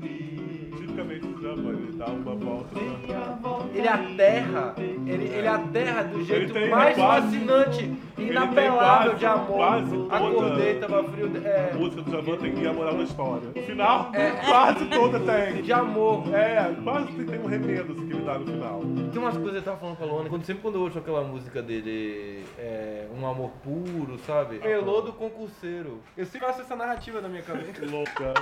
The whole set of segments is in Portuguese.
Rio. Tipicamente o ele dá uma volta. Ele aterra, ele, ele aterra do jeito tem mais quase- fascinante e inapelável de amor. quase toda- Acordei, tava frio. A É, música do Djavan tem que ir a moral da história. No final, É. quase toda tem. de amor. É, quase tem, tem um remedo assim, que ele dá no final. Tem umas coisas que eu tava falando com a Luana, quando, sempre quando eu ouço aquela música dele, é, Um Amor Puro, sabe? Melô do concurseiro. Eu sempre faço essa narrativa na minha cabeça. Louca.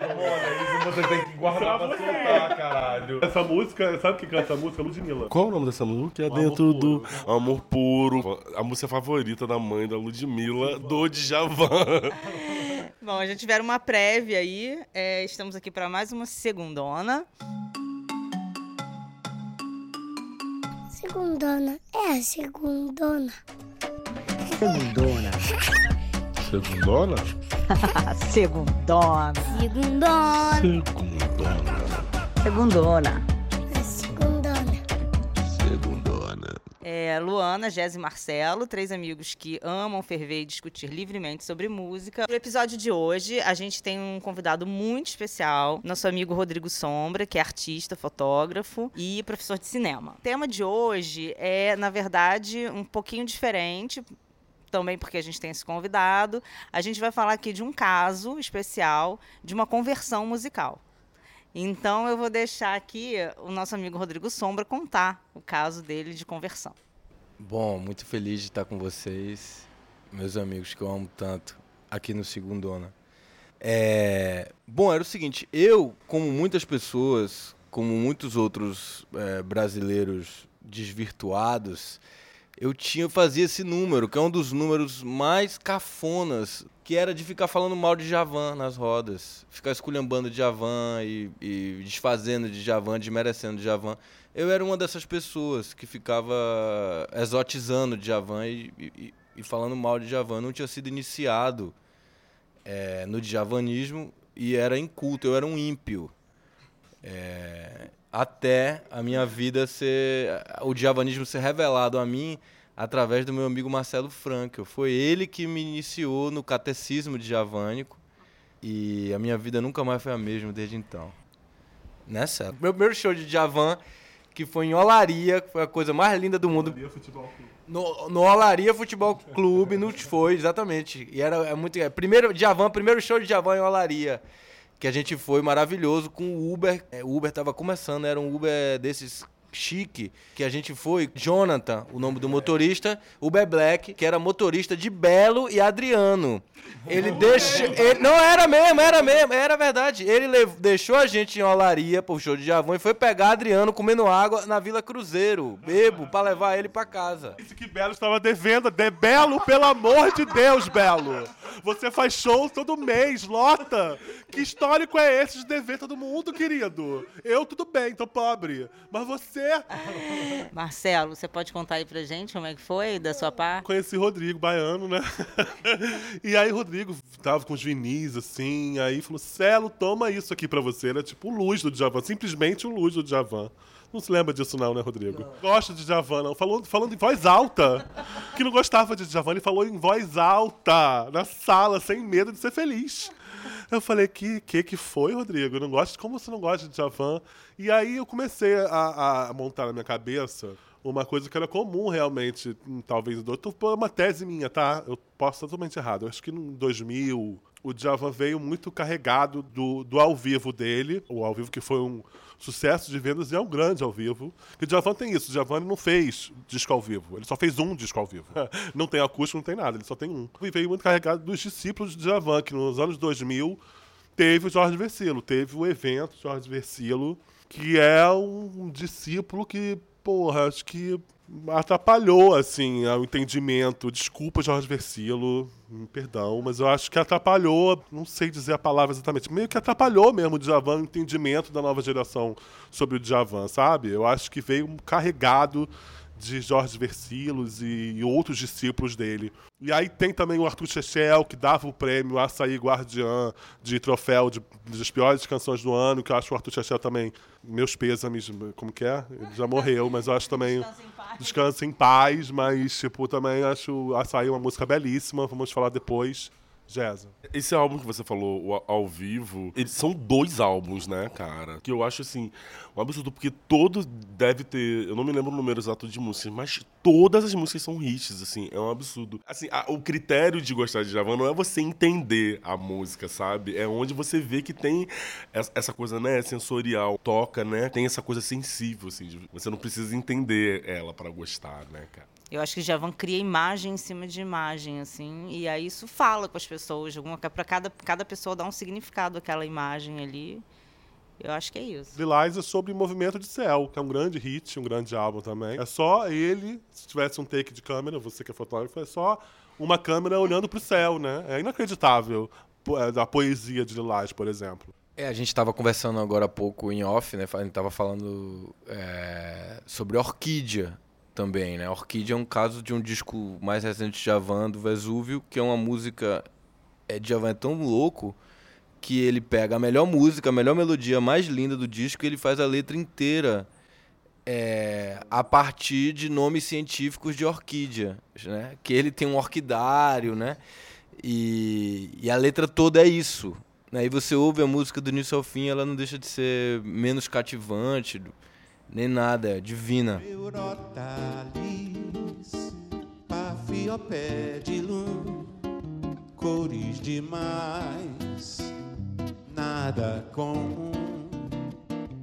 Olha, isso você tem que guardar pra soltar, caralho. Essa música, sabe quem canta essa música? Ludmilla. Qual o nome dessa música? Que é Amor dentro Puro. do Amor Puro. A música favorita da mãe da Ludmilla, do Djavan. Bom, a gente tiveram uma prévia aí. é, estamos aqui para mais uma segundona. Segundona. É a segundona. Segundona. Segundona? Segundona. Segundona. Segundona. Segundona. É, Luana, Jéssica e Marcelo, três amigos que amam ferver e discutir livremente sobre música. No episódio de hoje, a gente tem um convidado muito especial, nosso amigo Rodrigo Sombra, que é artista, fotógrafo e professor de cinema. O tema de hoje é, na verdade, um pouquinho diferente, também porque a gente tem esse convidado. A gente vai falar aqui de um caso especial de uma conversão musical. Então eu vou deixar aqui o nosso amigo Rodrigo Sombra contar o caso dele de conversão. Bom, muito feliz de estar com vocês, meus amigos que eu amo tanto, aqui no Segundona. É... Bom, era o seguinte, eu, como muitas pessoas, como muitos outros é, brasileiros desvirtuados, eu tinha fazia esse número, que é um dos números mais cafonas, que era de ficar falando mal de Javan nas rodas, ficar esculhambando de Javan e, e desfazendo de Javan, desmerecendo de Javan. Eu era uma dessas pessoas que ficava exotizando de Javan e, e, e falando mal de Javan. Não tinha sido iniciado eh, no djavanismo e era inculto, eu era um ímpio. É, até a minha vida ser. o djavanismo ser revelado a mim através do meu amigo Marcelo Franco. Foi ele que me iniciou no catecismo djavânico e a minha vida nunca mais foi a mesma desde então. Né, Celo? Meu primeiro show de Djavan, que foi em Olaria, que foi a coisa mais linda do mundo. Maria Futebol Clube. No, no Olaria Futebol Clube, no foi, exatamente. E era é muito. É, primeiro, Djavan, primeiro show de Djavan em Olaria. Que a gente foi maravilhoso com o Uber. É, o Uber tava começando, era um Uber desses chique que a gente foi. Jonathan, o nome do motorista. Uber Black, que era motorista de Belo e Adriano. Ele deixou. ele- não, era mesmo, era mesmo, era verdade. Ele deixou a gente em Olaria pro show de Djavan e foi pegar Adriano comendo água na Vila Cruzeiro, bebo, pra levar ele pra casa. Disse que Belo estava devendo. De Belo, pelo amor de Deus, Belo. Você faz show todo mês, lota. Que histórico é esse de dever todo mundo, querido? Eu, tudo bem, tô pobre. Mas você... Marcelo, você pode contar aí pra gente como é que foi da sua parte? Conheci Rodrigo, baiano, né? e aí Rodrigo tava com os vinis, assim, aí falou, Celo, toma isso aqui pra você. Era tipo o luz do Djavan, simplesmente o luz do Djavan. Não se lembra disso não, né, Rodrigo? Gosta de Djavan, não. Falou, falando em voz alta. Que não gostava de Djavan, ele falou em voz alta, na sala, sem medo de ser feliz. Eu falei, que que, que foi, Rodrigo? Eu Não gosto, como você não gosta de Djavan? E aí eu comecei a, a montar na minha cabeça uma coisa que era comum realmente, hum, talvez, foi uma tese minha, tá? Eu posso estar totalmente errado. Eu acho que em 2000 o Djavan veio muito carregado do, do ao vivo dele, o ao vivo que foi um sucesso de vendas e é um grande ao vivo. E o Djavan tem isso, o ele não fez disco ao vivo, ele só fez um disco ao vivo. não tem acústico, não tem nada, ele só tem um. E veio muito carregado dos discípulos de Djavan, que nos anos 2000 teve o Jorge Versilo, teve o evento Jorge Versilo, que é um discípulo que, porra, acho que atrapalhou, assim, o entendimento. Desculpa, Jorge Versilo, perdão, mas eu acho que atrapalhou, não sei dizer a palavra exatamente, meio que atrapalhou mesmo o Djavan, o entendimento da nova geração sobre o Djavan, sabe? Eu acho que veio carregado de Jorge Versilos e, outros discípulos dele. E aí tem também o Arthur Chechel, que dava o prêmio Açaí Guardiã de troféu de, das piores canções do ano, que eu acho o Arthur Chechel também, meus pêsames, como que é? Ele já morreu, mas eu acho também... Descansa em paz, mas, tipo, também acho Açaí uma música belíssima, vamos falar depois. Jéssica. Esse álbum que você falou, ao vivo, eles são dois álbuns, né, cara? Que eu acho assim, um absurdo, porque todo deve ter. Eu não me lembro o número exato de músicas, mas todas as músicas são hits, assim, é um absurdo. Assim, a- o critério de gostar de Javan não é você entender a música, sabe? É onde você vê que tem es- essa coisa, né, sensorial, toca, né? Tem essa coisa sensível, assim, você não precisa entender ela pra gostar, né, cara? Eu acho que Javan cria imagem em cima de imagem, assim, e aí isso fala com as pessoas, para cada, cada pessoa dar um significado àquela imagem ali. Eu acho que é isso. Lilás é sobre Movimento de Céu, que é um grande hit, um grande álbum também. É só ele, se tivesse um take de câmera, você que é fotógrafo, é só uma câmera olhando pro céu, né? É inacreditável é, a poesia de Lilás, por exemplo. É, a gente estava conversando agora há pouco em off, né? A gente estava falando é, sobre Orquídea também, né? Orquídea é um caso de um disco mais recente de Javan, do Vesúvio, que é uma música... É, Javan é tão louco que ele pega a melhor música, a melhor melodia mais linda do disco e ele faz a letra inteira é, a partir de nomes científicos de orquídea, né? Que ele tem um orquidário, né? E, e a letra toda é isso. Aí você ouve a música do início ao fim, ela não deixa de ser menos cativante, nem nada, é divina. Eurotalis, cores demais, nada comum.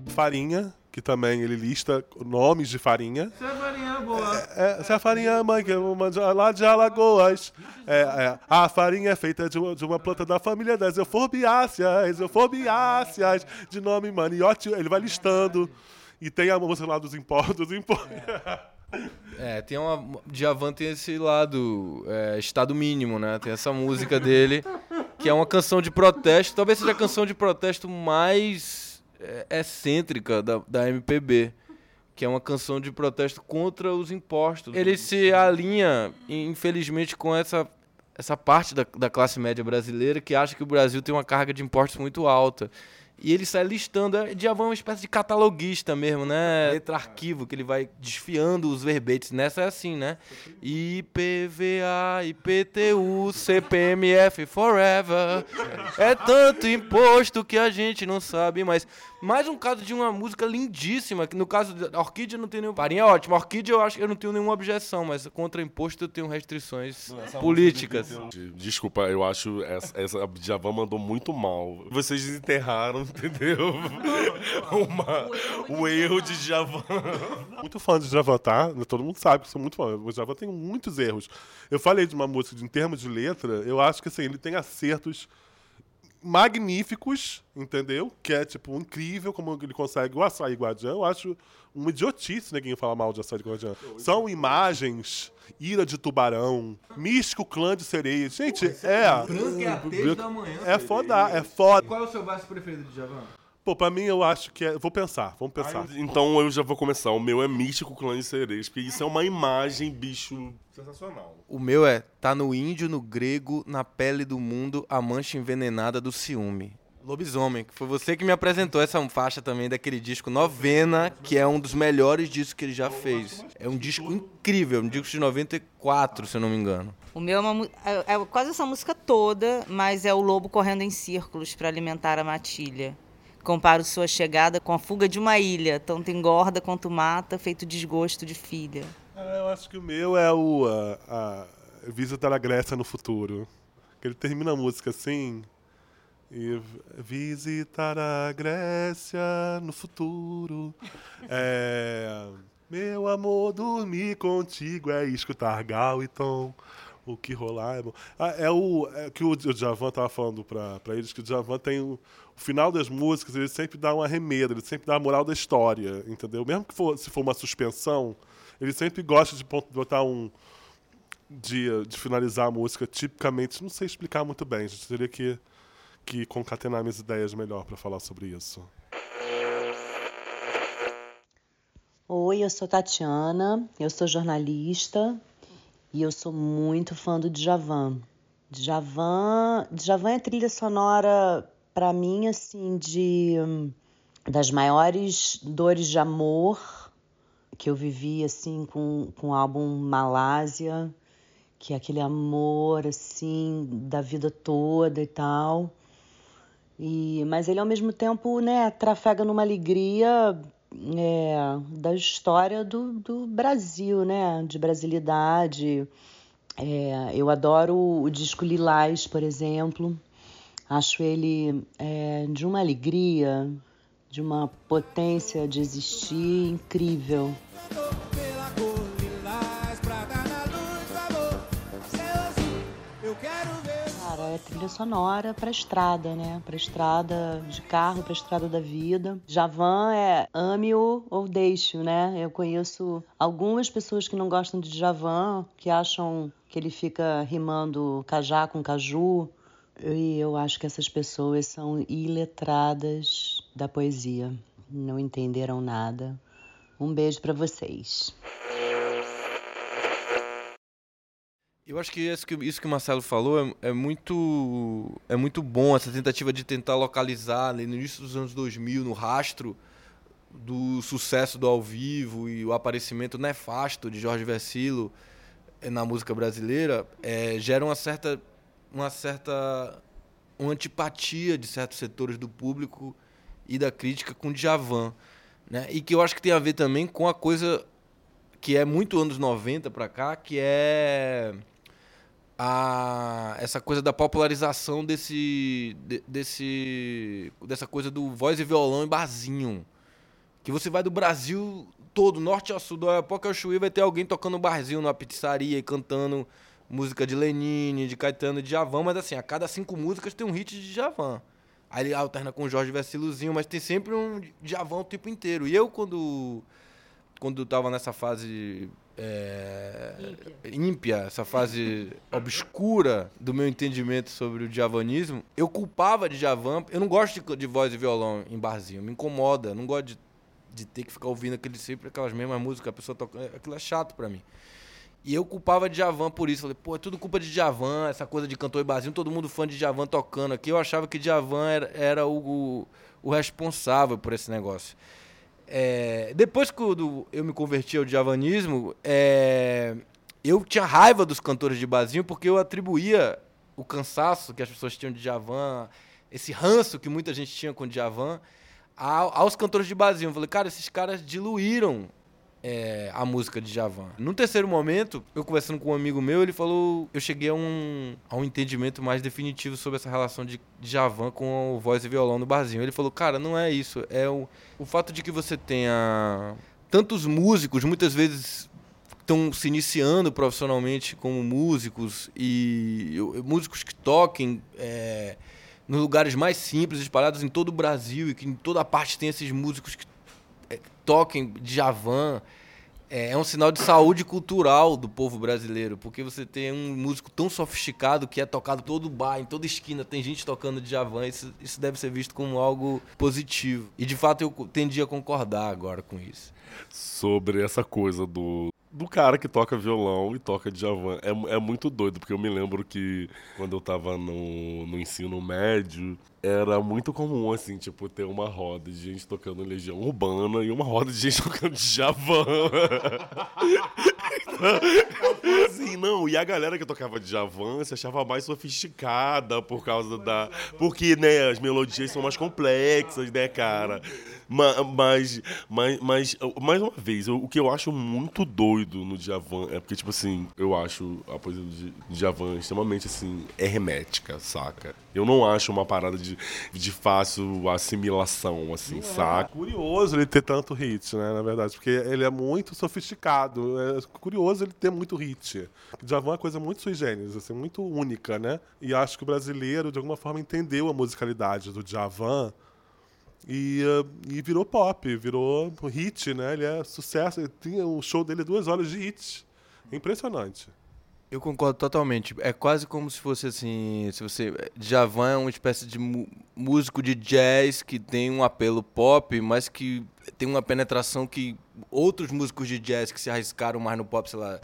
Farinha, que também ele lista nomes de farinha. Isso é farinha boa. É, essa é a farinha mãe, que é uma de- lá de Alagoas. É, é, a farinha é feita de uma, de uma planta da família das euforbiáceas, euforbiáceas, de nome maniote. Ele vai listando. E tem a música lá dos impostos. Impo... É, tem uma. Djavan tem esse lado, é, estado mínimo, né? Tem essa música dele, que é uma canção de protesto, talvez seja a canção de protesto mais é, excêntrica da, da MPB. Que é uma canção de protesto contra os impostos. Ele se alinha, infelizmente, com essa, essa parte da, da classe média brasileira que acha que o Brasil tem uma carga de impostos muito alta. E ele sai listando, Djavan é uma espécie de cataloguista mesmo, né? Letra arquivo, que ele vai desfiando os verbetes. Nessa é assim, né? IPVA, IPTU, CPMF forever. É tanto imposto que a gente não sabe mais. Mais um caso de uma música lindíssima, que no caso da Orquídea não tem nenhum... Farinha é ótimo. Orquídea eu acho que eu não tenho nenhuma objeção, mas contra imposto eu tenho restrições políticas. Desculpa, eu acho essa, essa Djavan mandou muito mal. Vocês desenterraram, entendeu? Uma, o erro de Djavan. muito fã de Djavan, tá? Todo mundo sabe que sou muito fã. O Djavan tem muitos erros. Eu falei de uma música, de, em termos de letra, eu acho que assim, ele tem acertos magníficos, entendeu? Que é, tipo, incrível como ele consegue o Açaí Guardiã. Eu acho uma idiotice ninguém falar mal de Açaí Guardiã. São imagens, ira de tubarão, místico clã de sereias. Gente, é... É foda, é foda. Qual é o seu verso preferido de Javan? Pô, pra mim eu acho que é... Vou pensar, vamos pensar. Então eu já vou começar. O meu é Místico Clã de Sereias, porque isso é uma imagem, bicho, sensacional. O meu é tá no índio, no grego, na pele do mundo, a mancha envenenada do ciúme. Lobisomem, que foi você que me apresentou essa faixa também daquele disco Novena, que é um dos melhores discos que ele já fez. É um disco incrível, um disco de 94, se eu não me engano. O meu é, uma, é, é quase essa música toda, mas é o lobo correndo em círculos para alimentar a matilha. Comparo sua chegada com a fuga de uma ilha, tanto engorda quanto mata, feito desgosto de filha. É, eu acho que o meu é o a, a Visitar a Grécia no futuro. Que ele termina a música assim. E visitar a Grécia no futuro. É, meu amor, dormir contigo é escutar Gal e Tom. O que rolar é bom. Ah, é o é que o Djavan tava falando pra eles, que o Djavan tem o final das músicas, ele sempre dá uma remeda, ele sempre dá a moral da história, entendeu? Mesmo que for, se for uma suspensão, ele sempre gosta de botar um. De, de finalizar a música tipicamente. Não sei explicar muito bem, gente. Teria que, que concatenar minhas ideias melhor pra falar sobre isso. Oi, eu sou Tatiana, eu sou jornalista e eu sou muito fã do Djavan. Djavan, Djavan é trilha sonora para mim assim de das maiores dores de amor que eu vivi assim com, com o álbum Malásia, que é aquele amor assim da vida toda e tal. E, mas ele ao mesmo tempo, né, trafega numa alegria é, da história do, do Brasil, né, de brasilidade. É, eu adoro o disco Lilás, por exemplo. Acho ele é, de uma alegria, de uma potência de existir incrível. Cara, é trilha sonora pra estrada, né? Pra estrada de carro, pra estrada da vida. Javan é ame-o ou deixe-o, né? Eu conheço algumas pessoas que não gostam de Javan, que acham que ele fica rimando cajá com caju. E eu acho que essas pessoas são iletradas da poesia. Não entenderam nada. Um beijo pra vocês. Eu acho que isso que, isso que o Marcelo falou é, é muito é muito bom, essa tentativa de tentar localizar ali no início dos anos 2000, no rastro do sucesso do ao vivo e o aparecimento nefasto de Jorge Versilo eh, na música brasileira, é, gera uma certa uma certa uma antipatia de certos setores do público e da crítica com Djavan, né? E que eu acho que tem a ver também com a coisa que é muito anos 90 pra cá, que é a essa coisa da popularização desse de- desse dessa coisa do voz e violão em barzinho. Que você vai do Brasil todo, norte ao sul, do Oiapoque ao Chuí, vai ter alguém tocando barzinho numa pizzaria e cantando música de Lenine, de Caetano, de Djavan, mas assim, a cada cinco músicas tem um hit de Djavan. Aí ele alterna com Jorge Versilozinho, mas tem sempre um Djavan o tempo inteiro. E eu, quando quando tava nessa fase é, ímpia, essa fase obscura do meu entendimento sobre o javanismo, eu culpava de Javan. Eu não gosto de, de voz e violão em barzinho, me incomoda. Não gosto de, de ter que ficar ouvindo aquele, sempre aquelas mesmas músicas, a pessoa toca. Aquilo é chato pra mim. E eu culpava de Javan por isso. Falei, pô, é tudo culpa de Javan, essa coisa de cantor e barzinho, todo mundo fã de Javan tocando aqui. Eu achava que Javan era, era o, o, responsável por esse negócio. É, depois que eu, eu me converti ao javanismo, é, eu tinha raiva dos cantores de barzinho porque eu atribuía o cansaço que as pessoas tinham de Javan, esse ranço que muita gente tinha com Javan, ao- aos cantores de barzinho. Eu falei, cara, esses caras diluíram é, a música de Javan. No terceiro momento, eu conversando com um amigo meu, ele falou, eu cheguei a um, a um entendimento mais definitivo sobre essa relação de Javan com o voz e violão no barzinho. Ele falou, cara, não é isso, é o, o fato de que você tenha tantos músicos, muitas vezes estão se iniciando profissionalmente como músicos e músicos que toquem é, nos lugares mais simples, espalhados em todo o Brasil e que em toda parte tem esses músicos que toquem Djavan. É, é um sinal de saúde cultural do povo brasileiro, porque você tem um músico tão sofisticado que é tocado todo bar, em toda esquina, tem gente tocando Djavan, isso, isso deve ser visto como algo positivo. E de fato eu tendi a concordar agora com isso. sobre essa coisa do, do cara que toca violão e toca Djavan. É, é muito doido, porque eu me lembro que quando eu tava no, no ensino médio, era muito comum, assim, tipo, ter uma roda de gente tocando Legião Urbana e uma roda de gente tocando Djavan. Então, assim, não, e a galera que tocava Djavan se achava mais sofisticada por causa da... Porque, né, as melodias são mais complexas, né, cara? Ma- Mas, mas, mas, mais uma vez, o que eu acho muito doido no Djavan é porque, tipo assim, eu acho a poesia de Djavan extremamente, assim, hermética, saca? Eu não acho uma parada de, de fácil assimilação, assim, É saca? curioso ele ter tanto hit, né, na verdade, porque ele é muito sofisticado. É curioso ele ter muito hit. O Djavan é uma coisa muito sui generis, assim, muito única, né? E acho que o brasileiro, de alguma forma, entendeu a musicalidade do Djavan e, eh, e virou pop, virou hit, né? Ele é sucesso. Ele tinha o show dele é duas horas de hit. Impressionante. Eu concordo totalmente. É quase como se fosse assim, se você Djavan é uma espécie de músico de jazz que tem um apelo pop, mas que tem uma penetração que outros músicos de jazz que se arriscaram mais no pop, sei lá,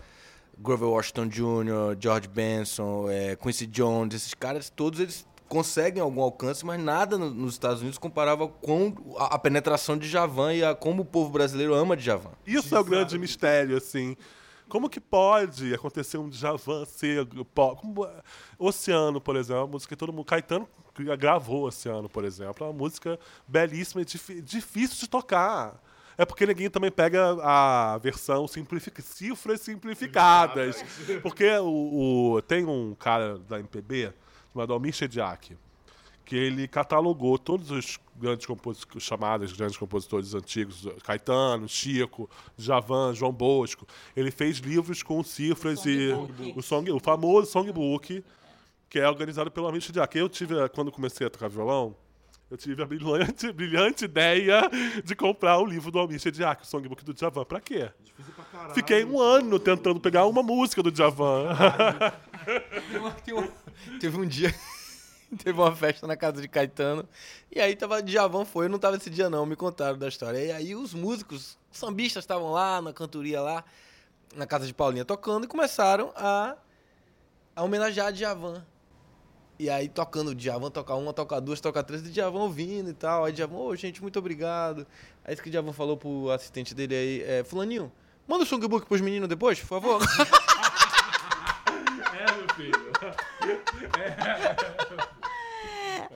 Grover Washington Jr., George Benson, é, Quincy Jones, esses caras todos eles conseguem algum alcance, mas nada no- nos Estados Unidos comparava com a, penetração de Djavan e a como o povo brasileiro ama Djavan. Isso é o grande mistério, assim. Como que pode acontecer um Djavan ser como, é, Oceano, por exemplo, uma música que todo mundo Caetano gravou Oceano, por exemplo, é uma música belíssima e difí- difícil de tocar. É porque ninguém também pega a versão simplific... cifras simplificadas. Porque o, o- tem um cara da MPB chamado Almir Shediak, que ele catalogou todos os grandes compositores, chamados grandes compositores antigos, Caetano, Chico, Javan, João Bosco. Ele fez livros com cifras e o, song, o famoso songbook, que é organizado pelo Almir Shediak. Eu tive, quando comecei a tocar violão, eu tive a brilhante, brilhante ideia de comprar o livro do Almir Shediak, o songbook do Djavan. Pra quê? Fiquei um ano tentando pegar uma música do Djavan. Tem uma- tem uma- Teve um dia. Teve uma festa na casa de Caetano. E aí tava. Djavan foi, eu não tava esse dia não, me contaram da história. E aí os músicos, os sambistas estavam lá, na cantoria lá, na casa de Paulinha tocando, e começaram a, a homenagear Djavan. E aí tocando Djavan, tocar uma, tocar duas, tocar três, e Djavan ouvindo e tal. Aí Djavan, ô gente, muito obrigado. Aí isso que o Djavan falou pro assistente dele aí, é, fulaninho, manda o songbook pros meninos depois, por favor. É.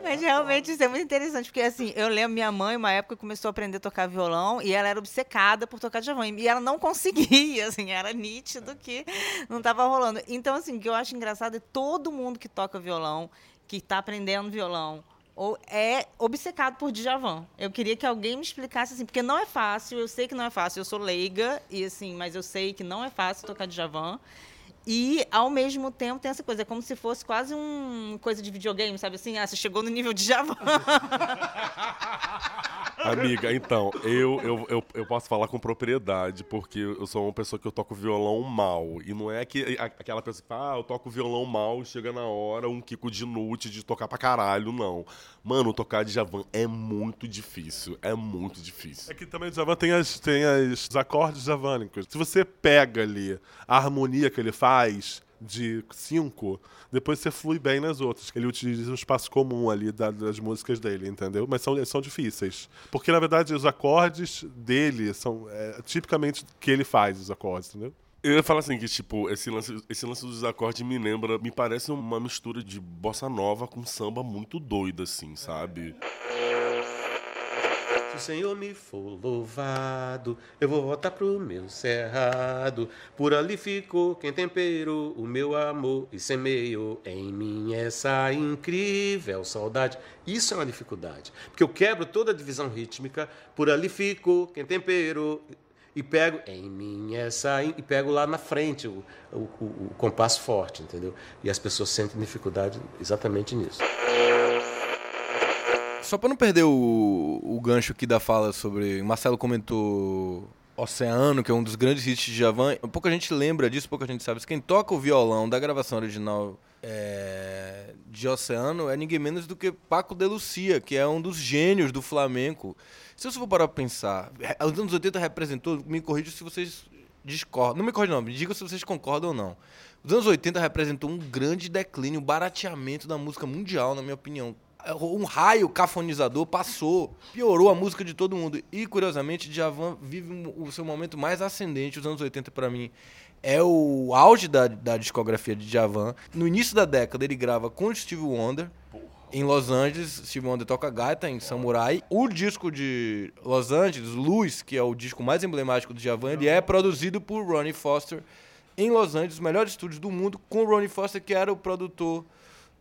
Mas realmente isso é muito interessante, porque assim, eu lembro minha mãe, uma época, começou a aprender a tocar violão e ela era obcecada por tocar Djavan. E ela não conseguia, assim, era nítido que não estava rolando. Então, assim, o que eu acho engraçado é todo mundo que toca violão, que está aprendendo violão, ou é obcecado por Djavan. Eu queria que alguém me explicasse assim, porque não é fácil, eu sei que não é fácil, eu sou leiga, e assim, mas eu sei que não é fácil tocar Djavan. E, ao mesmo tempo, tem essa coisa, é como se fosse quase um coisa de videogame, sabe assim? Ah, você chegou no nível de Java. Amiga, então, eu, eu, eu, eu posso falar com propriedade, porque eu sou uma pessoa que eu toco violão mal. E não é que, aquela pessoa que fala, ah, eu toco violão mal chega na hora um Kiko de nute de tocar pra caralho, não. Mano, tocar de Javan é muito difícil. É muito difícil. É que também o Djavan tem, as, tem as, os acordes javânicos. Se você pega ali a harmonia que ele faz de cinco, depois você flui bem nas outras. Ele utiliza um espaço comum ali da- das músicas dele, entendeu? Mas são, são difíceis. Porque, na verdade, os acordes dele são é, tipicamente que ele faz, os acordes, entendeu? Eu ia falar assim, que tipo, esse lance, esse lance dos acordes me lembra, me parece uma mistura de bossa nova com samba muito doida, assim, sabe? Se o Senhor me for louvado, eu vou voltar pro meu cerrado. Por ali ficou quem temperou o meu amor e semeou em mim essa incrível saudade. Isso é uma dificuldade, porque eu quebro toda a divisão rítmica. Por ali ficou quem temperou e pego em mim essa e pego lá na frente o, o, o- o compasso forte, entendeu? E as pessoas sentem dificuldade exatamente nisso. Só pra não perder o, o gancho aqui da fala sobre. Marcelo comentou Oceano, que é um dos grandes hits de Javan. Pouca gente lembra disso, pouca gente sabe. Quem toca o violão da gravação original é, de Oceano é ninguém menos do que Paco de Lucia, que é um dos gênios do flamenco. Se você for parar pra pensar, re- os anos 80 representou, me corrija se vocês discordam. Não me corrija, não, me diga se vocês concordam ou não. Os anos 80 representou um grande declínio, um barateamento da música mundial, na minha opinião. Um raio cafonizador passou, piorou a música de todo mundo. E, curiosamente, Djavan vive o seu momento mais ascendente. Os anos 80, para mim, é o auge da, da discografia de Djavan. No início da década, ele grava com o Steve Wonder. Em Los Angeles, Steve Wonder toca gaita em Samurai. O disco de Los Angeles, Luz, que é o disco mais emblemático do Djavan, ele é produzido por Ronnie Foster em Los Angeles, os melhores estúdios do mundo, com o Ronnie Foster, que era o produtor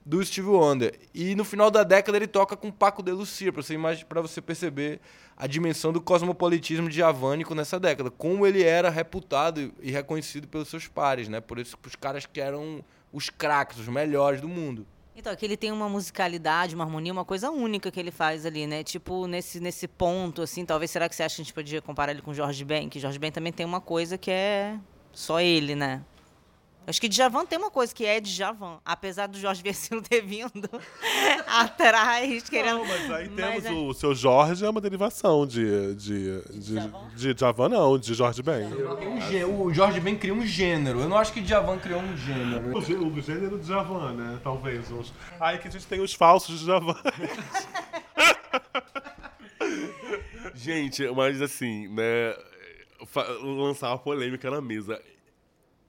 do Steve Wonder. E no final da década ele toca com Paco de Lucia, para você, pra você perceber a dimensão do cosmopolitismo diavânico nessa década. Como ele era reputado e reconhecido pelos seus pares, né? Por isso, os caras que eram os craques, os melhores do mundo. Então, é que ele tem uma musicalidade, uma harmonia, uma coisa única que ele faz ali, né? Tipo, nesse, nesse ponto, assim, talvez, será que você acha que a gente podia comparar ele com o Jorge Ben? Que Jorge Ben também tem uma coisa que é só ele, né? Acho que Djavan tem uma coisa que é Djavan, apesar do Jorge Versilo ter vindo atrás, querendo... Não, mas aí Mas temos é- o seu Jorge, é uma derivação de. de, de, de Djavan, não, de Jorge Ben. O Jorge Ben criou um gênero. Eu não acho que Djavan criou um gênero. O, gê- o gênero de Djavan, né? Talvez. Uns... Aí que a gente tem os falsos de Djavan. Gente, mas assim, né? Lançar uma polêmica na mesa.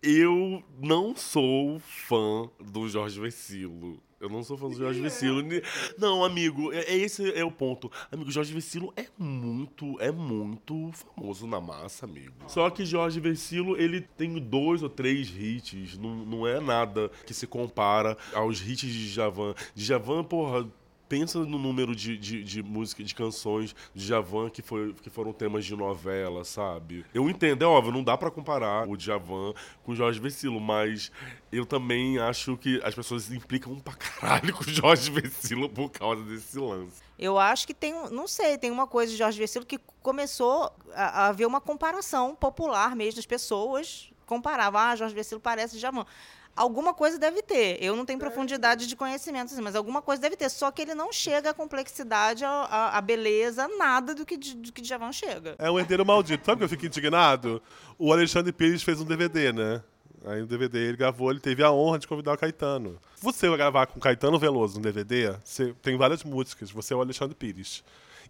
Eu não sou fã do Jorge Vecilo. Eu não sou fã do Jorge Vecilo. Ni- Não, amigo, é- é esse é o ponto. Amigo, Jorge Vecilo é muito, é muito famoso na massa, amigo. Só que Jorge Vecilo, ele tem dois ou três hits. Não, não é nada que se compara aos hits de Djavan. Djavan, porra, pensa no número de, de, de música, de canções de Djavan que, foi, que foram temas de novela, sabe? Eu entendo, é óbvio, não dá pra comparar o Djavan com o Jorge Vecilo, mas eu também acho que as pessoas implicam pra caralho com o Jorge Vecilo por causa desse lance. Eu acho que tem, não sei, tem uma coisa de Jorge Vecilo que começou a, a haver uma comparação popular mesmo, as pessoas comparavam, ah, Jorge Vecilo parece Djavan. Alguma coisa deve ter. Eu não tenho profundidade de conhecimento, assim, mas alguma coisa deve ter. Só que ele não chega à complexidade, à, à- à beleza, nada do que, do que Djavan chega. É um herdeiro maldito. Sabe que eu fico indignado? O Alexandre Pires fez um DVD, né? Aí no DVD ele gravou, ele teve a honra de convidar o Caetano. Você vai gravar com Caetano Veloso no DVD, você tem várias músicas, você é o Alexandre Pires.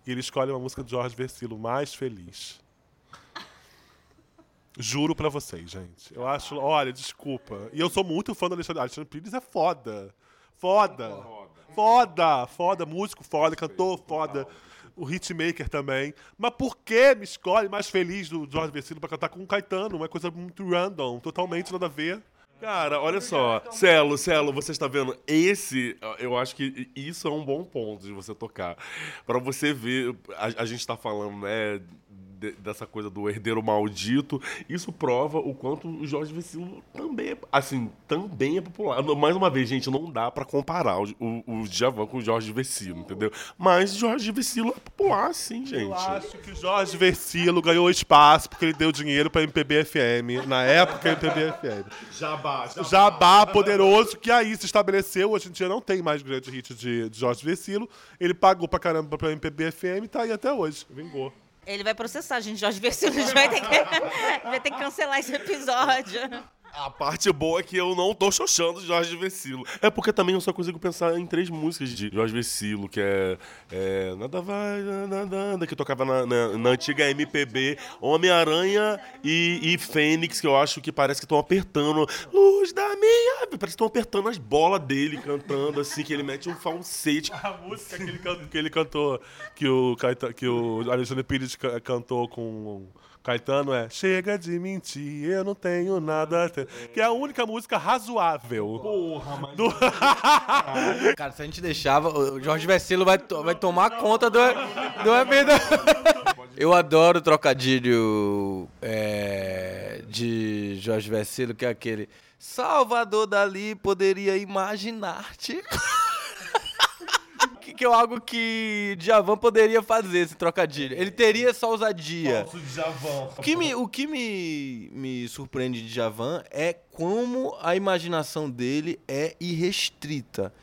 E ele escolhe uma música de Jorge Versilo, Mais Feliz. Juro pra vocês, gente. Eu acho, olha, desculpa. E eu sou muito fã do Alexandre. Alexandre Pires é foda. Foda. Foda, foda, músico foda, cantor foda. O hitmaker também. Mas por que me escolhe mais feliz do Jorge Versilo pra cantar com o Caetano? Uma coisa muito random, totalmente nada a ver. Cara, olha só. Celo, Celo, você está vendo? Esse, eu acho que isso é um bom ponto de você tocar. Pra você ver, a, a gente tá falando, né, de- dessa coisa do herdeiro maldito. Isso prova o quanto o Jorge Vecilo também é, assim, também é popular. Mais uma vez, gente, não dá pra comparar o, o, o Djavan com o Jorge Vecilo, entendeu? Mas Jorge Vecilo é popular, sim, gente. Eu acho que o Jorge Versilo ganhou espaço porque ele deu dinheiro pra MPB FM. Na época, MPB FM. Jabá, Jabá poderoso, que aí se estabeleceu. Hoje em dia não tem mais grande hit de, de Jorge Versilo. Ele pagou pra caramba pra MPB FM e tá aí até hoje. Vingou. Ele vai processar a gente, Jorge gente vai ter que, vai ter que cancelar esse episódio. A parte boa é que eu não tô xoxando Jorge Vecilo. É porque também eu só consigo pensar em três músicas de Jorge Vecilo, que é, é Nada Vai, Nada Nada, que tocava na, na- na antiga MPB, Homem-Aranha e, e Fênix, que eu acho que parece que estão apertando. Luz da minha. Parece que estão apertando as bolas dele, cantando assim, que ele mete um falsete. A música que ele, can- que ele cantou, que o, Caeta- que o Alexandre Pires ca- cantou com Caetano é Chega de mentir, eu não tenho nada a ter. Que é a única música razoável. Porra, mas... Do... Cara, se a gente deixava, o Jorge Vecilo vai, to- vai tomar conta do, do evento. Eu adoro o trocadilho é, de Jorge Vecilo, que é aquele Salvador Dali poderia imaginar-te. Que, é algo que Djavan poderia fazer, esse trocadilho. Ele teria essa ousadia. O que, me, o que me, me surpreende de Javan é como a imaginação dele é irrestrita.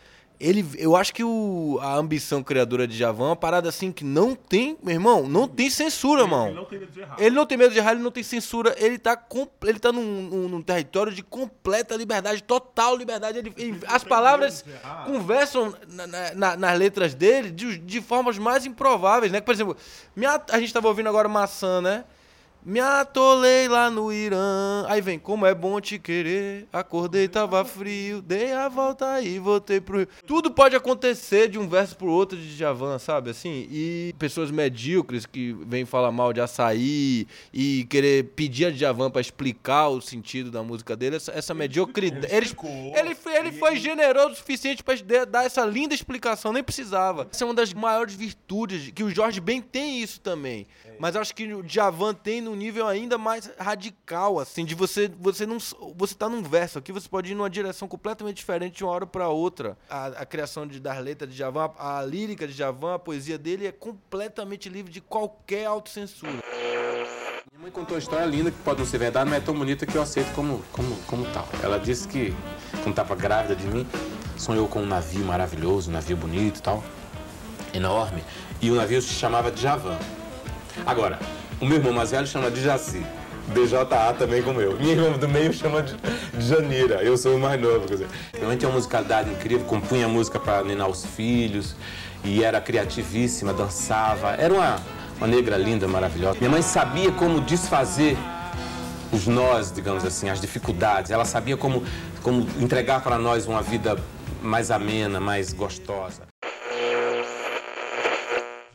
Ele, eu acho que o, a ambição criadora de Javan é uma parada assim que não tem, meu irmão, não tem censura, mano. Ele não tem medo de errar. Ele não tem medo de errar, ele não tem censura, ele tá, ele tá num, num- num território de completa liberdade, total liberdade. Ele- ele- as palavras conversam na- na- na- nas letras dele de, de formas mais improváveis, né? Por exemplo, at- a gente tava ouvindo agora Maçã, né? Me atolei lá no Irã. Aí vem, como é bom te querer. Acordei, tava frio. Dei a volta e voltei pro Rio. Tudo pode acontecer de um verso pro outro de Djavan, sabe? Assim, e pessoas medíocres que vêm falar mal de açaí e querer pedir a Djavan pra explicar o sentido da música dele, essa, essa mediocridade. Ele, ele, foi- ele foi generoso o suficiente pra de- dar essa linda explicação, nem precisava. Essa é uma das maiores virtudes, que o Jorge Ben tem isso também. Mas acho que o Djavan tem num nível ainda mais radical, assim, de você você não você tá num verso aqui, você pode ir numa direção completamente diferente de uma hora para outra. A, a criação de, das letras de Djavan, a, a lírica de Djavan, a poesia dele é completamente livre de qualquer autocensura. Minha mãe contou uma história linda que pode não ser verdade, mas é tão bonita que eu aceito como, como, como tal. Ela disse que, quando estava grávida de mim, sonhou com um navio maravilhoso, um navio bonito e tal, enorme, e o navio se chamava Djavan. Agora, o meu irmão mais velho chama de Jaci. DJA também como eu. Minha irmã do meio chama de, Janira. Eu sou o mais novo, quer dizer. Minha tinha uma musicalidade incrível, compunha música para ninar os filhos e era criativíssima, dançava. Era uma, uma negra linda, maravilhosa. Minha mãe sabia como desfazer os nós, digamos assim, as dificuldades. Ela sabia como, como entregar para nós uma vida mais amena, mais gostosa.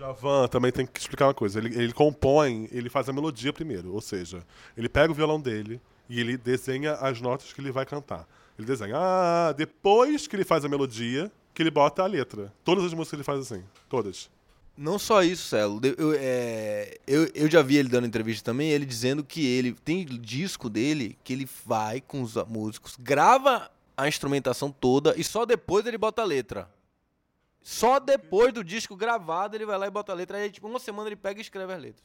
Javan também tem que explicar uma coisa. Ele, ele compõe, ele faz a melodia primeiro. Ou seja, ele pega o violão dele e ele desenha as notas que ele vai cantar. Ele desenha. Ah, depois que ele faz a melodia, que ele bota a letra. Todas as músicas ele faz assim. Todas. Não só isso, Celo. Eu, é, eu, eu já vi ele dando entrevista também, ele dizendo que ele tem disco dele que ele vai com os músicos, grava a instrumentação toda e só depois ele bota a letra. Só depois do disco gravado ele vai lá e bota a letra. Aí, tipo, uma semana ele pega e escreve as letras.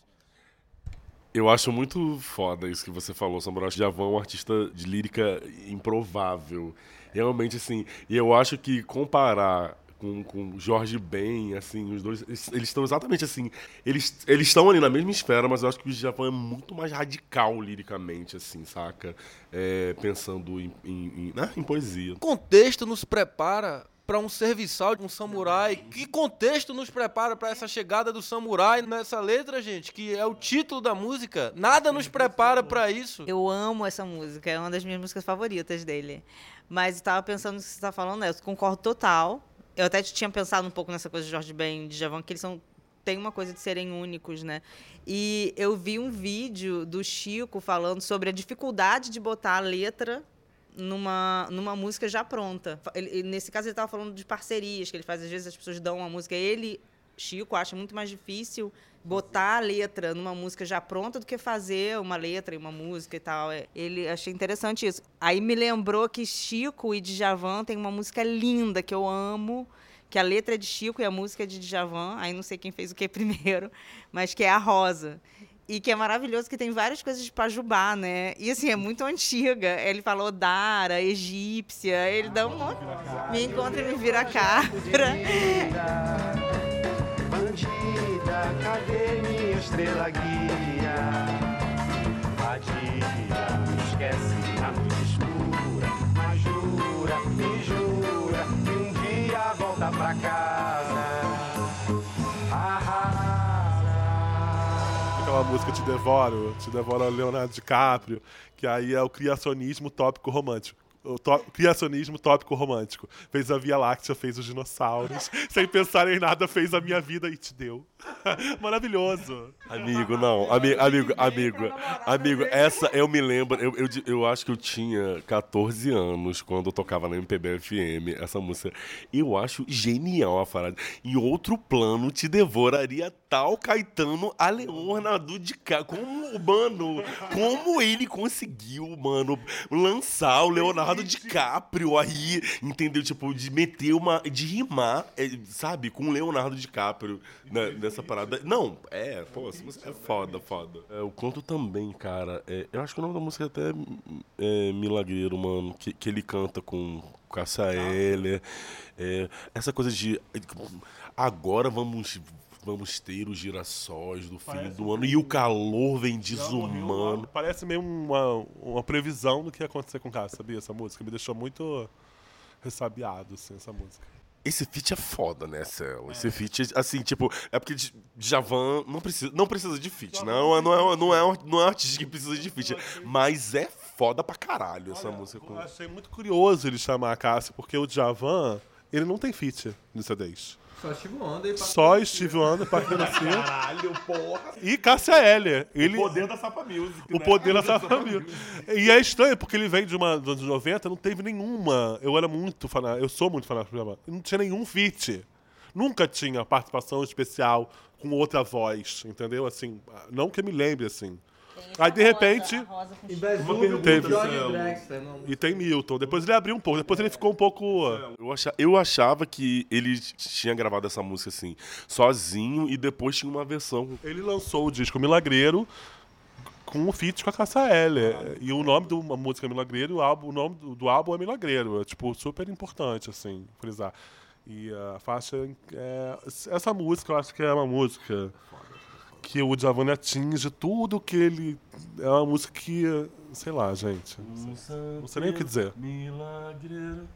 Eu acho muito foda isso que você falou. Eu acho que Javan é um artista de lírica improvável. Realmente, assim, e eu acho que comparar com, com Jorge Ben, assim, os dois, eles eles estão exatamente assim, eles eles estão ali na mesma esfera, mas eu acho que o Javan é muito mais radical liricamente, assim, saca? É, pensando em, em, em, né? em poesia. contexto nos prepara para um serviçal de um samurai? Que contexto nos prepara para essa chegada do samurai nessa letra, gente? Que é o título da música. Nada nos prepara para isso. Eu amo essa música, é uma das minhas músicas favoritas dele. Mas eu tava pensando no que você está falando, né? Eu concordo total. Eu até tinha pensado um pouco nessa coisa de Jorge Ben e de Javan, que eles são tem uma coisa de serem únicos, né? E eu vi um vídeo do Chico falando sobre a dificuldade de botar a letra numa, numa música já pronta. Ele- nesse caso, ele estava falando de parcerias que ele faz. Às vezes as pessoas dão uma música. Ele, Chico, acha muito mais difícil botar a letra numa música já pronta do que fazer uma letra em uma música e tal. É, Ele achei interessante isso. Aí me lembrou que Chico e Djavan tem uma música linda que eu amo, que a letra é de Chico e a música é de Djavan. Aí não sei quem fez o que primeiro, mas que é a Rosa. E que é maravilhoso, que tem várias coisas de Pajubá, né? E assim, é muito antiga. Ele falou Dara, egípcia, ele dá um monte. Me encontra e me vira a cara. Bandida, cadê minha estrela guia? Vadia, me esquece a noite escura, mas jura, me jura, que um dia volta pra casa. Aquela música Te Devoro, Te Devoro Leonardo DiCaprio, que aí é o criacionismo tópico romântico. O tó- criacionismo tópico romântico. Fez a Via Láctea, fez os dinossauros. sem pensar em nada, fez a minha vida e te deu. Maravilhoso. Amigo, não. Ami- Amigo, amigo, amigo, essa eu me lembro. Eu, eu, eu acho que eu tinha 14 anos quando eu tocava na MPB FM essa música. Eu acho genial a frase. Em outro plano, te devoraria tal Caetano a Leonardo de Cá. Como, mano, como ele conseguiu, mano, lançar o Leonardo DiCaprio aí, entendeu? Tipo, de meter uma. de rimar, é, sabe, com o Leonardo DiCaprio né, nessa parada. Não, é, pô, essa música é foda, foda. É, o conto também, cara. é, eu acho que o nome da música é até é, Milagreiro, mano, que, que ele canta com Cássia Eller. É, essa coisa de. Agora vamos. Vamos ter os girassóis do fim Parece do ano e o calor vem desumano. Parece meio uma, uma previsão do que ia acontecer com o cara, sabia? Essa música me deixou muito ressabiado, assim, essa música. Esse feat é foda, né, Cel? Esse feat, assim, tipo, é porque Djavan não precisa, não precisa de feat, não, é- não, é, não, é, um- não é um artista que precisa de feat, mas é foda pra caralho essa música. Eu achei muito curioso ele chamar a Cássia, porque o Djavan, ele não tem feat no CDs. Só Steve Wonder e Só Steve Wonder, Parque Garcia Caralho, porra! e Cássia Eller. Ele, O poder da Sapa Music, o né? poder da Sapa Music. E é estranho, porque ele vem de uma dos anos 90, não teve nenhuma. Eu era muito fanático, eu sou muito fanático do. E Não tinha nenhum feat. Nunca tinha participação especial com outra voz, entendeu? Assim, não que eu me lembre, assim. Aí, de repente, Teve. Não, e tem Milton. Depois ele abriu um pouco, depois ele ficou um pouco. Eu, acha, eu achava que ele tinha gravado essa música assim, sozinho, e depois tinha uma versão. Ele lançou o disco Milagreiro com um feat com a Cássia Eller. E o nome da música é Milagreiro, o, álbum, o nome do, do álbum é Milagreiro. É, tipo, super importante, assim, frisar. E a faixa. É, essa música, eu acho que é uma música que o Djavan atinge tudo que ele. É uma música que. Sei lá, gente. Não sei, não sei nem o que dizer. Milagreiro,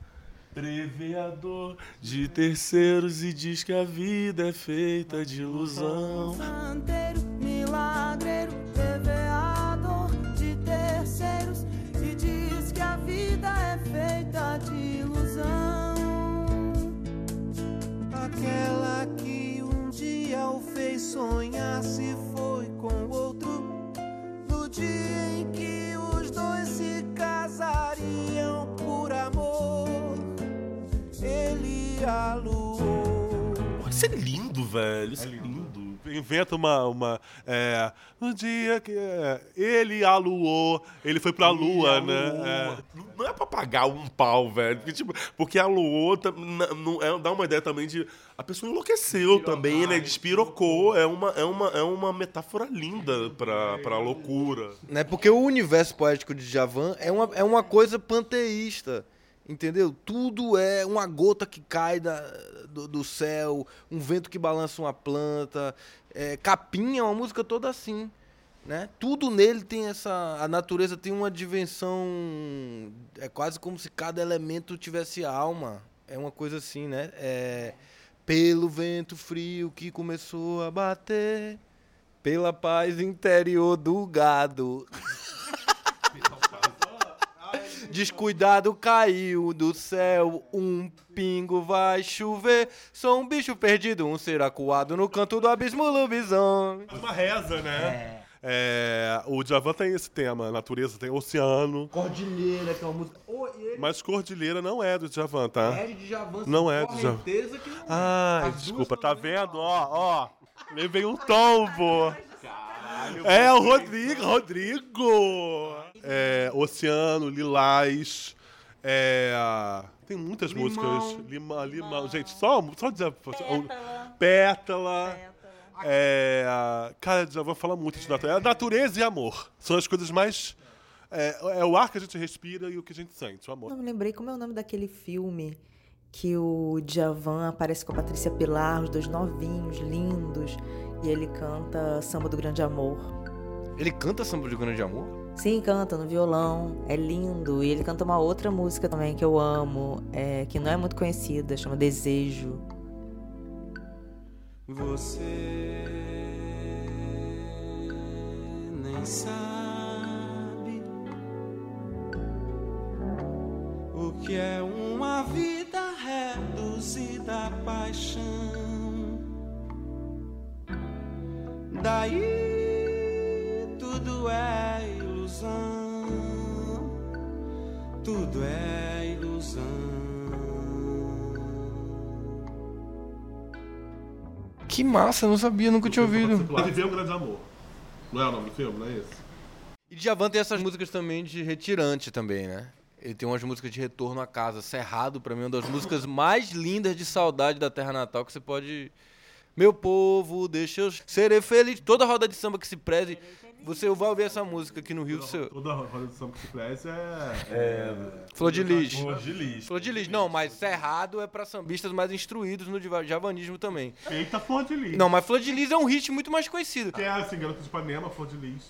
preveador de terceiros e diz que a vida é feita de ilusão. Santeiro, milagreiro, fez sonhar se foi com outro. No dia em que os dois se casariam por amor, ele aluou. Isso é lindo, velho. Isso é lindo. Inventa uma. uma é, no dia que. é, ele aluou, ele foi pra lua, né? É. Não- é pra pagar um pau, velho. Porque, tipo, porque a Luô tam- n- não- é- dá uma ideia também de. A pessoa enlouqueceu também, né? Despirocou. É uma, é uma, é uma metáfora linda pra, pra loucura. Né? Porque o universo poético de Javan é uma, é uma coisa panteísta. Entendeu? Tudo é uma gota que cai da, do, do céu, um vento que balança uma planta. É, Capim é uma música toda assim. Né? Tudo nele tem essa. A natureza tem uma dimensão. É quase como se cada elemento tivesse alma. É uma coisa assim, né? É, pelo vento frio que começou a bater. Pela paz interior do gado. Descuidado caiu do céu, um pingo vai chover. Sou um bicho perdido, um ser acuado no canto do abismo lobisomem. Uma reza, né? É, o Djavan tem esse tema, natureza, tem oceano. Cordilheira, que é uma música. Mas Cordilheira não é do Djavan, tá? É de Djavan, Não é do Djavan. que não é. Ai, As duas desculpa, tá vendo? Ó, ó. Levei um tombo. É, o Rodrigo, Rodrigo. É, Oceano, Lilás. É, tem muitas músicas. Lima, limão. Gente, só, só dizer. Pétala. Pétala. É, cara, já vou falar muito de natureza. Natureza e amor. São as coisas mais. É, é o ar que a gente respira e o que a gente sente, o amor. Eu me lembrei como é o nome daquele filme que o Djavan aparece com a Patrícia Pilar, os dois novinhos, lindos, e ele canta Samba do Grande Amor. Ele canta samba de grande amor? Sim, canta no violão, é lindo. E ele canta uma outra música também que eu amo, é, que não é muito conhecida, chama Desejo. Você nem sabe que é uma vida reduzida à paixão. Daí tudo é ilusão, tudo é ilusão. Que massa, não sabia, nunca tinha ouvido. Viver um grande amor. Não é o nome do filme, não é isso? E Djavan tem essas músicas também de retirante também, né? Ele tem umas músicas de retorno à casa. Cerrado, pra mim, é uma das músicas mais lindas de saudade da terra natal que você pode... Meu povo, deixa eu ser feliz. Toda roda de samba que se preze, você vai ouvir essa música aqui no Rio. Toda a roda de samba que se preze é... Flor de Lis. Flor de Lis. Flor de Lis. Não, mas Cerrado é pra sambistas mais instruídos no javanismo também. Eita, Flor de Lis. Não, mas Flor de Lis é um hit muito mais conhecido. Que é assim, Garota de Ipanema, Flor de Lis.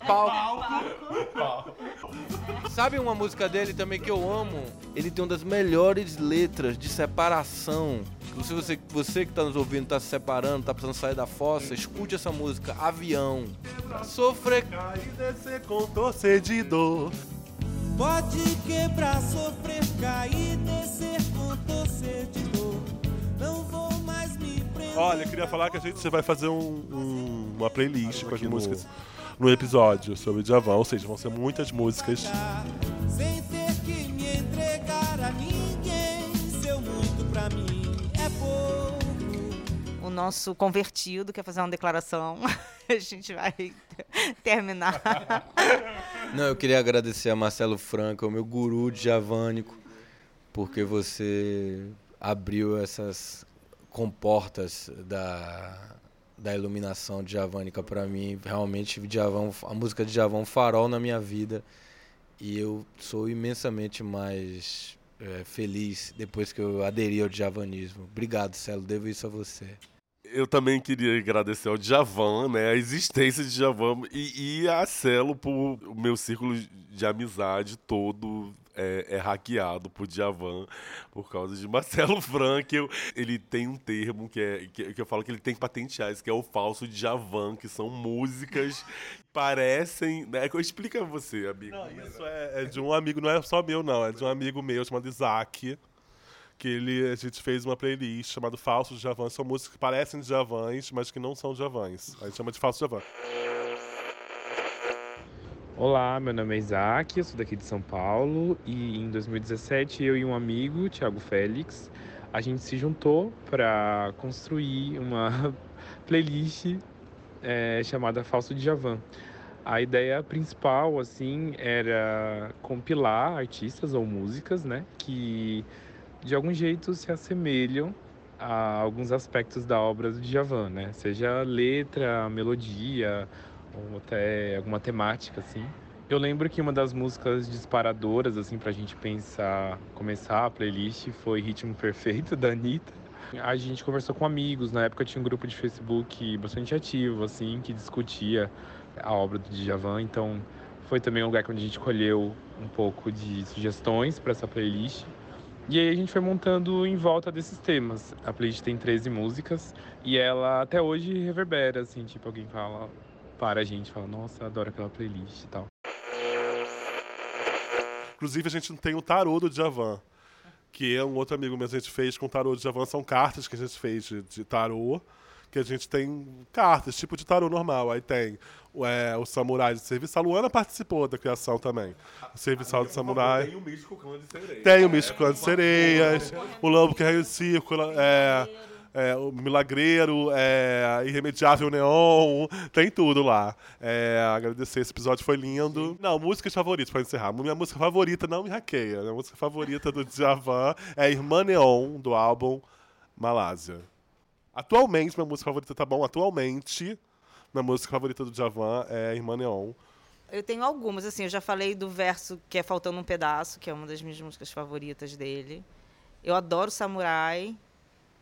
Sabe uma música dele também que eu amo? Ele tem uma das melhores letras de separação. Se você, você que tá nos ouvindo tá se separando, tá precisando sair da fossa, escute essa música, Avião. Pra sofrer. Cair e descer com torcedor. Pode quebrar, sofrer, cair, descer com torcer de dor. Não vou mais me prender. Olha, eu queria falar que a gente vai fazer um- um- uma playlist com as músicas no episódio sobre Djavan. Ou seja, vão ser muitas músicas. Sem nosso convertido quer fazer uma declaração. A gente vai terminar. Não, eu queria agradecer a Marcelo Franco, o meu guru de javânico, porque você abriu essas comportas da, da iluminação javânica para mim. Realmente, Djavan, a música de Djavan é farol na minha vida e eu sou imensamente mais eh, feliz depois que eu aderi ao javanismo. Obrigado, Celo, devo isso a você. Eu também queria agradecer ao Djavan, né? A existência de Djavan e, e a Celo por o meu círculo de amizade todo é, é hackeado por Djavan por causa de Marcelo Frankel. Ele tem um termo que, é, que, que eu falo que ele tem que patentear, isso que é o falso Djavan, que são músicas que parecem... Né? Explica você, amigo. Isso é, é de um amigo, não é só meu, não. É de um amigo meu chamado Isaac. Que ele, a gente fez uma playlist chamada Falsos Djavans. São músicas que parecem Djavans, mas que não são Djavans. A gente chama de Falsos Djavan. Olá, meu nome é Isaac, eu sou daqui de São Paulo e em 2017 eu e um amigo, Thiago Félix, a gente se juntou para construir uma playlist é, chamada Falso Djavan. A ideia principal, assim, era compilar artistas ou músicas, né, que de algum jeito se assemelham a alguns aspectos da obra do Djavan, né, seja letra, melodia ou até alguma temática, assim. Eu lembro que uma das músicas disparadoras, assim, pra gente pensar, começar a playlist foi Ritmo Perfeito, da Anitta. A gente conversou com amigos, na época tinha um grupo de Facebook bastante ativo, assim, que discutia a obra do Djavan, então foi também um lugar onde a gente colheu um pouco de sugestões para essa playlist. E aí a gente foi montando em volta desses temas. A playlist tem 13 músicas e ela até hoje reverbera, assim, tipo, alguém fala para a gente, fala, nossa, adoro aquela playlist e tal. Inclusive, a gente tem o tarô do Djavan, que é um outro amigo meu a gente fez com o tarô do Djavan. São cartas que a gente fez de, de tarô, que a gente tem cartas, tipo de tarô normal. Aí tem o, é, o Samurai de Serviço. A Luana participou da criação também. O Serviçal do Samurai. Tem o místico clã de sereias. Tem o Místico Clã de Sereias, o Lambo que Rege o Círculo, é, é, o Milagreiro, é, Irremediável Neon, tem tudo lá. É, agradecer, esse episódio foi lindo. Não, músicas favoritas, pra encerrar. Minha música favorita não me hackeia. Minha música favorita do Djavan é Irmã Neon, do álbum Malásia. Atualmente, minha música favorita, tá bom? Atualmente, minha música favorita do Djavan é Irmã Neon. Eu tenho algumas, assim, eu já falei do verso que é Faltando um Pedaço, que é uma das minhas músicas favoritas dele. Eu adoro Samurai,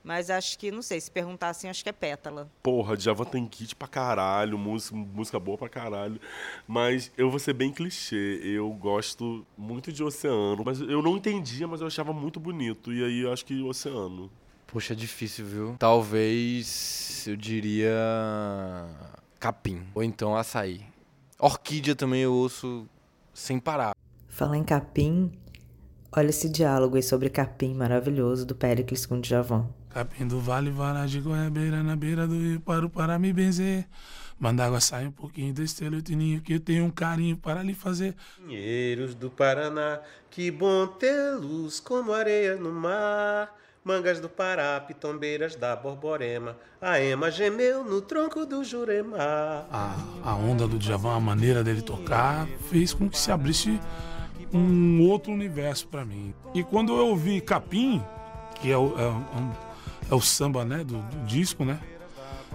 mas acho que, não sei, se perguntar assim, acho que é Pétala. Porra, Djavan tem kit pra caralho, música, música boa pra caralho. Mas eu vou ser bem clichê. Eu gosto muito de Oceano. Mas eu não entendia, mas eu achava muito bonito. E aí eu acho que Oceano. Poxa, é difícil, viu? Talvez eu diria capim. Ou então açaí. Orquídea também eu ouço sem parar. Falar em capim, olha esse diálogo aí sobre capim maravilhoso do Péricles com o Djavan. Capim do vale, vara de goiabeira, na beira do rio, paro para me benzer. Manda água, sai um pouquinho desse telutinho que eu tenho um carinho para lhe fazer. Pinheiros do Paraná, que bom tê-los como areia no mar. Mangas do Pará, pitombeiras da Borborema. A ema gemeu no tronco do Jurema. A, a onda do Djavan, a maneira dele tocar, fez com que se abrisse um outro universo para mim. E quando eu ouvi Capim, que é o, é, um- é o samba né, do, do disco, né?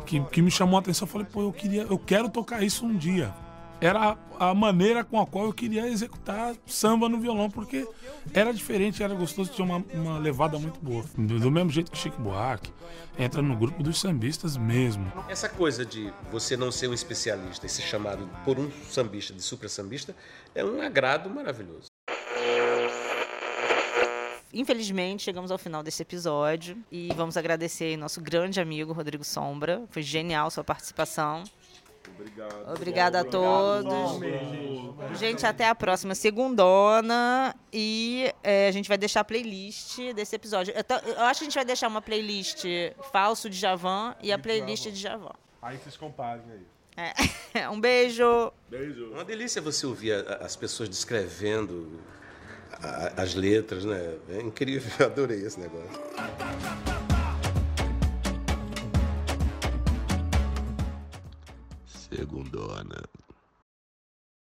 Que, que me chamou a atenção, eu falei, pô, eu queria, eu quero tocar isso um dia. Era a, maneira com a qual eu queria executar samba no violão, porque era diferente, era gostoso, tinha uma, uma levada muito boa. Do, do mesmo jeito que Chico Buarque, entra no grupo dos sambistas mesmo. Essa coisa de você não ser um especialista e ser chamado por um sambista de super sambista é um agrado maravilhoso. Infelizmente, chegamos ao final desse episódio e vamos agradecer aí nosso grande amigo Rodrigo Sombra. Foi genial sua participação. Obrigado. Obrigada a todos. Gente, até a próxima segundona. E é, a gente vai deixar a playlist desse episódio. Eu, eu acho que a gente vai deixar uma playlist falso de Javan e a playlist de Javan. Aí vocês comparem aí. É. Um beijo. Beijo. Uma delícia você ouvir as pessoas descrevendo a- as letras, né? É incrível, eu adorei esse negócio. Segundona.